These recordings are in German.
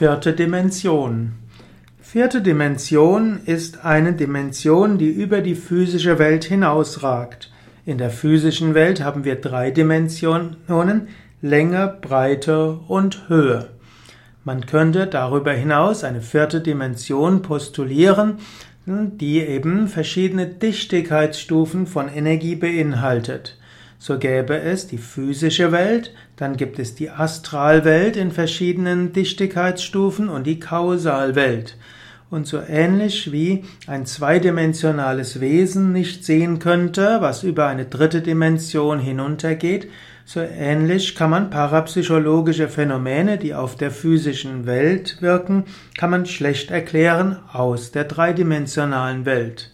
Vierte Dimension. Vierte Dimension ist eine Dimension, die über die physische Welt hinausragt. In der physischen Welt haben wir drei Dimensionen, Länge, Breite und Höhe. Man könnte darüber hinaus eine vierte Dimension postulieren, die eben verschiedene Dichtigkeitsstufen von Energie beinhaltet. So gäbe es die physische Welt, dann gibt es die Astralwelt in verschiedenen Dichtigkeitsstufen und die Kausalwelt. Und so ähnlich wie ein zweidimensionales Wesen nicht sehen könnte, was über eine dritte Dimension hinuntergeht, so ähnlich kann man parapsychologische Phänomene, die auf der physischen Welt wirken, kann man schlecht erklären aus der dreidimensionalen Welt.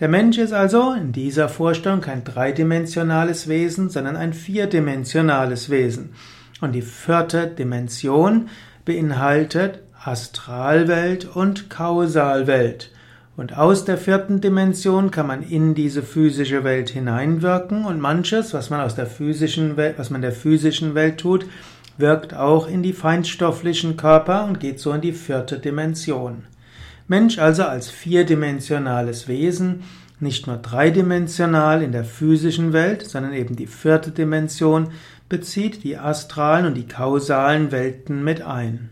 Der Mensch ist also in dieser Vorstellung kein dreidimensionales Wesen, sondern ein vierdimensionales Wesen. Und die vierte Dimension beinhaltet Astralwelt und Kausalwelt. Und aus der vierten Dimension kann man in diese physische Welt hineinwirken und manches, was man aus der physischen Welt, was man der physischen Welt tut, wirkt auch in die feinstofflichen Körper und geht so in die vierte Dimension. Mensch also als vierdimensionales Wesen, nicht nur dreidimensional in der physischen Welt, sondern eben die vierte Dimension bezieht die astralen und die kausalen Welten mit ein.